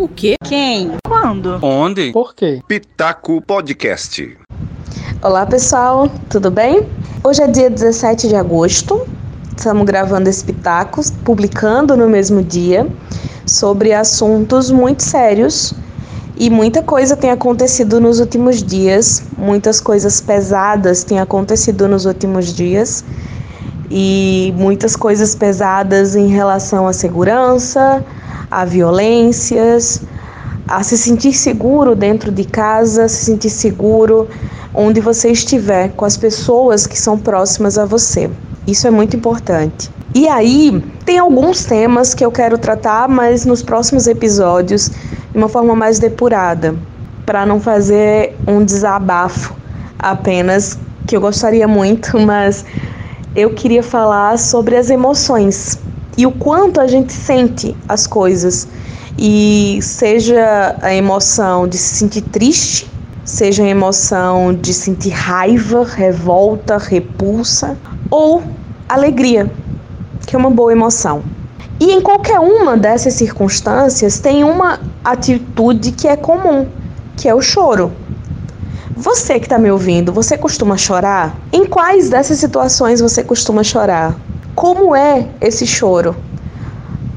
O quê? Quem? Quando? Onde? Por quê? Pitaco Podcast. Olá pessoal, tudo bem? Hoje é dia 17 de agosto, estamos gravando esse Pitaco, publicando no mesmo dia, sobre assuntos muito sérios e muita coisa tem acontecido nos últimos dias, muitas coisas pesadas têm acontecido nos últimos dias e muitas coisas pesadas em relação à segurança, a violências, a se sentir seguro dentro de casa, se sentir seguro onde você estiver, com as pessoas que são próximas a você. Isso é muito importante. E aí, tem alguns temas que eu quero tratar, mas nos próximos episódios, de uma forma mais depurada, para não fazer um desabafo apenas, que eu gostaria muito, mas eu queria falar sobre as emoções e o quanto a gente sente as coisas. E seja a emoção de se sentir triste, seja a emoção de sentir raiva, revolta, repulsa ou alegria, que é uma boa emoção. E em qualquer uma dessas circunstâncias tem uma atitude que é comum, que é o choro. Você que está me ouvindo, você costuma chorar? Em quais dessas situações você costuma chorar? Como é esse choro?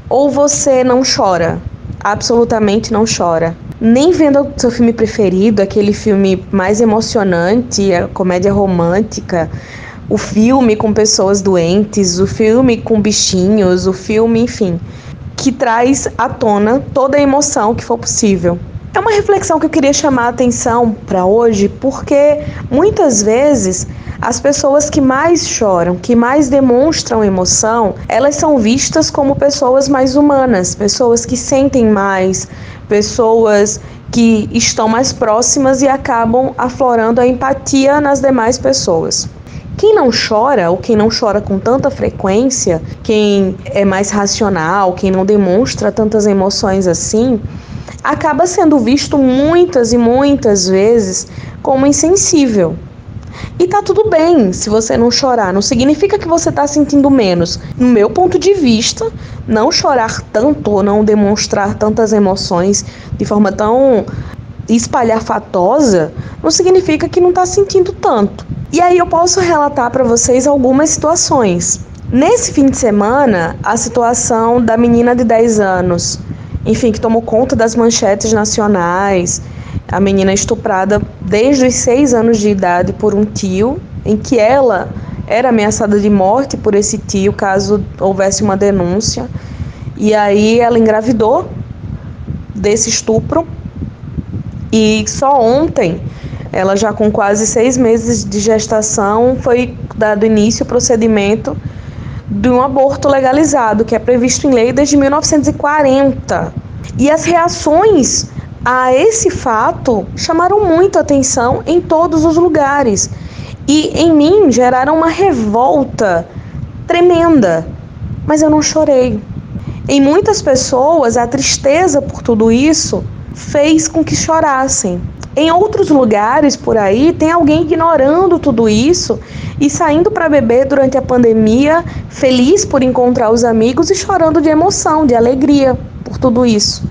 Ou você não chora? Absolutamente não chora. Nem vendo o seu filme preferido, aquele filme mais emocionante, a comédia romântica, o filme com pessoas doentes, o filme com bichinhos, o filme, enfim, que traz à tona toda a emoção que for possível. É uma reflexão que eu queria chamar a atenção para hoje, porque muitas vezes as pessoas que mais choram, que mais demonstram emoção, elas são vistas como pessoas mais humanas, pessoas que sentem mais, pessoas que estão mais próximas e acabam aflorando a empatia nas demais pessoas. Quem não chora, ou quem não chora com tanta frequência, quem é mais racional, quem não demonstra tantas emoções assim, acaba sendo visto muitas e muitas vezes como insensível. E tá tudo bem se você não chorar, não significa que você tá sentindo menos. No meu ponto de vista, não chorar tanto ou não demonstrar tantas emoções de forma tão espalhafatosa não significa que não tá sentindo tanto. E aí eu posso relatar para vocês algumas situações. Nesse fim de semana, a situação da menina de 10 anos enfim, que tomou conta das manchetes nacionais. A menina estuprada desde os seis anos de idade por um tio, em que ela era ameaçada de morte por esse tio caso houvesse uma denúncia. E aí ela engravidou desse estupro. E só ontem, ela já com quase seis meses de gestação, foi dado início ao procedimento de um aborto legalizado, que é previsto em lei desde 1940. E as reações a esse fato chamaram muito atenção em todos os lugares e em mim geraram uma revolta tremenda, mas eu não chorei. Em muitas pessoas, a tristeza por tudo isso fez com que chorassem. Em outros lugares por aí, tem alguém ignorando tudo isso e saindo para beber durante a pandemia, feliz por encontrar os amigos e chorando de emoção, de alegria por tudo isso.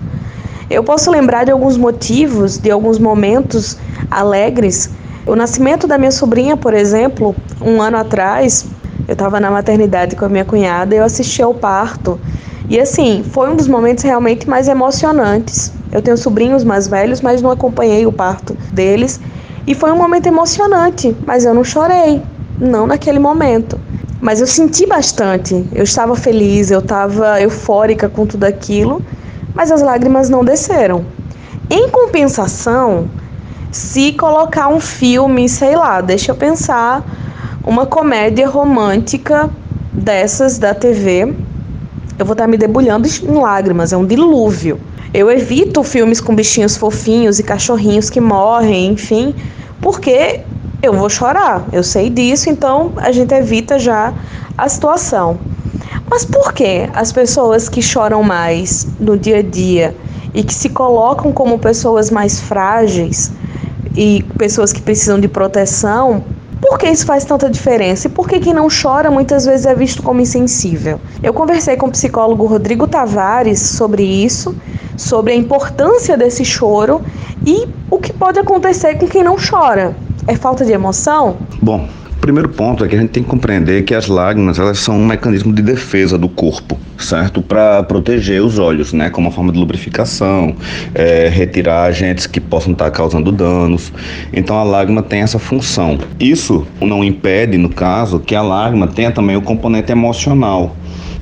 Eu posso lembrar de alguns motivos, de alguns momentos alegres. O nascimento da minha sobrinha, por exemplo, um ano atrás, eu estava na maternidade com a minha cunhada e eu assisti ao parto. E assim, foi um dos momentos realmente mais emocionantes. Eu tenho sobrinhos mais velhos, mas não acompanhei o parto deles. E foi um momento emocionante, mas eu não chorei, não naquele momento. Mas eu senti bastante. Eu estava feliz, eu estava eufórica com tudo aquilo, mas as lágrimas não desceram. Em compensação, se colocar um filme, sei lá, deixa eu pensar, uma comédia romântica dessas da TV, eu vou estar me debulhando em lágrimas, é um dilúvio. Eu evito filmes com bichinhos fofinhos e cachorrinhos que morrem, enfim, porque eu vou chorar. Eu sei disso, então a gente evita já a situação. Mas por que as pessoas que choram mais no dia a dia e que se colocam como pessoas mais frágeis e pessoas que precisam de proteção, por que isso faz tanta diferença? E por que quem não chora muitas vezes é visto como insensível? Eu conversei com o psicólogo Rodrigo Tavares sobre isso sobre a importância desse choro e o que pode acontecer com quem não chora. É falta de emoção? Bom, primeiro ponto é que a gente tem que compreender que as lágrimas elas são um mecanismo de defesa do corpo, certo? Para proteger os olhos, né? Como uma forma de lubrificação, é, retirar agentes que possam estar causando danos. Então a lágrima tem essa função. Isso não impede, no caso, que a lágrima tenha também o componente emocional.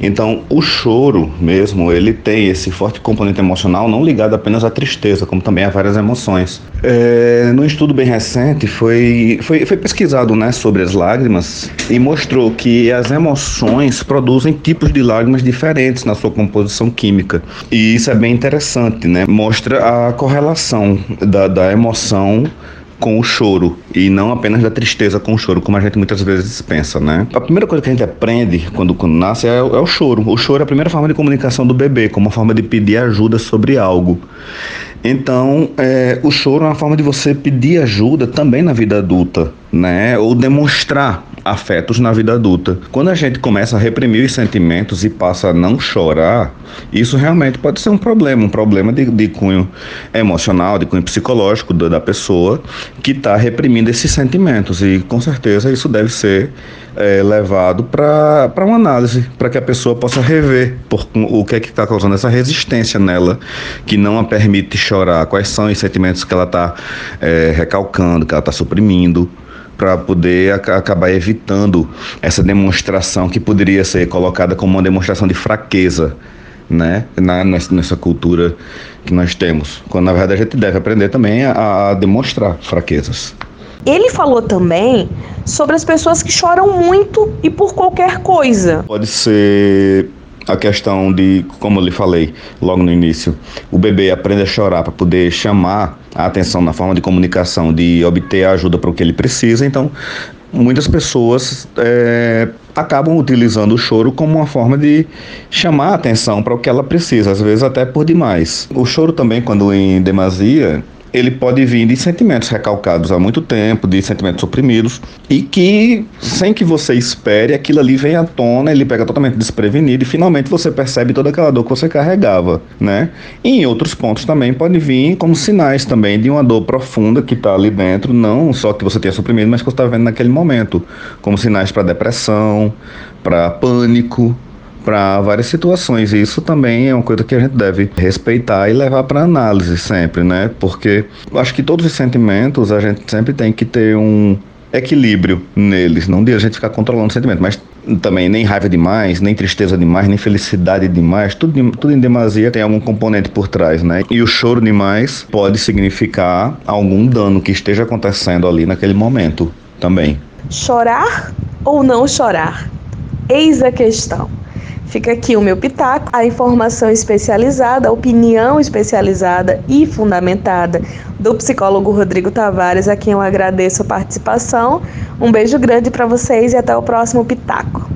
Então, o choro mesmo, ele tem esse forte componente emocional, não ligado apenas à tristeza, como também a várias emoções. É, num estudo bem recente, foi, foi, foi pesquisado né, sobre as lágrimas e mostrou que as emoções produzem tipos de lágrimas diferentes na sua composição química. E isso é bem interessante, né? Mostra a correlação da, da emoção com o choro e não apenas da tristeza com o choro, como a gente muitas vezes pensa, né? A primeira coisa que a gente aprende quando, quando nasce é, é o choro. O choro é a primeira forma de comunicação do bebê, como uma forma de pedir ajuda sobre algo. Então, é, o choro é uma forma de você pedir ajuda também na vida adulta, né? Ou demonstrar afetos na vida adulta. Quando a gente começa a reprimir os sentimentos e passa a não chorar, isso realmente pode ser um problema, um problema de, de cunho emocional, de cunho psicológico da, pessoa que está reprimindo esses sentimentos. E com certeza isso deve ser é, levado para uma análise, para que a pessoa possa rever por, o que é que está causando essa resistência nela, que não a permite chorar, quais são os sentimentos que ela está é, recalcando, que ela está suprimindo para poder acabar evitando essa demonstração que poderia ser colocada como uma demonstração de fraqueza, né, na, nessa cultura que nós temos. Quando na verdade a gente deve aprender também a, a demonstrar fraquezas. Ele falou também sobre as pessoas que choram muito e por qualquer coisa. Pode ser a questão de, como eu lhe falei logo no início, o bebê aprende a chorar para poder chamar a atenção na forma de comunicação, de obter a ajuda para o que ele precisa. Então, muitas pessoas é, acabam utilizando o choro como uma forma de chamar a atenção para o que ela precisa, às vezes até por demais. O choro também, quando em demasia, ele pode vir de sentimentos recalcados há muito tempo, de sentimentos suprimidos, e que, sem que você espere, aquilo ali vem à tona, ele pega totalmente desprevenido e finalmente você percebe toda aquela dor que você carregava, né? E em outros pontos também pode vir como sinais também de uma dor profunda que está ali dentro, não só que você tenha suprimido, mas que você está vendo naquele momento, como sinais para depressão, para pânico, para várias situações. E isso também é uma coisa que a gente deve respeitar e levar para análise sempre, né? Porque eu acho que todos os sentimentos a gente sempre tem que ter um equilíbrio neles, não de a gente ficar controlando o sentimento, mas também nem raiva demais, nem tristeza demais, nem felicidade demais, tudo, tudo em demasia tem algum componente por trás, né? E o choro demais pode significar algum dano que esteja acontecendo ali naquele momento também. Chorar ou não chorar? Eis a questão. Fica aqui o meu pitaco, a informação especializada, a opinião especializada e fundamentada do psicólogo Rodrigo Tavares, a quem eu agradeço a participação. Um beijo grande para vocês e até o próximo pitaco.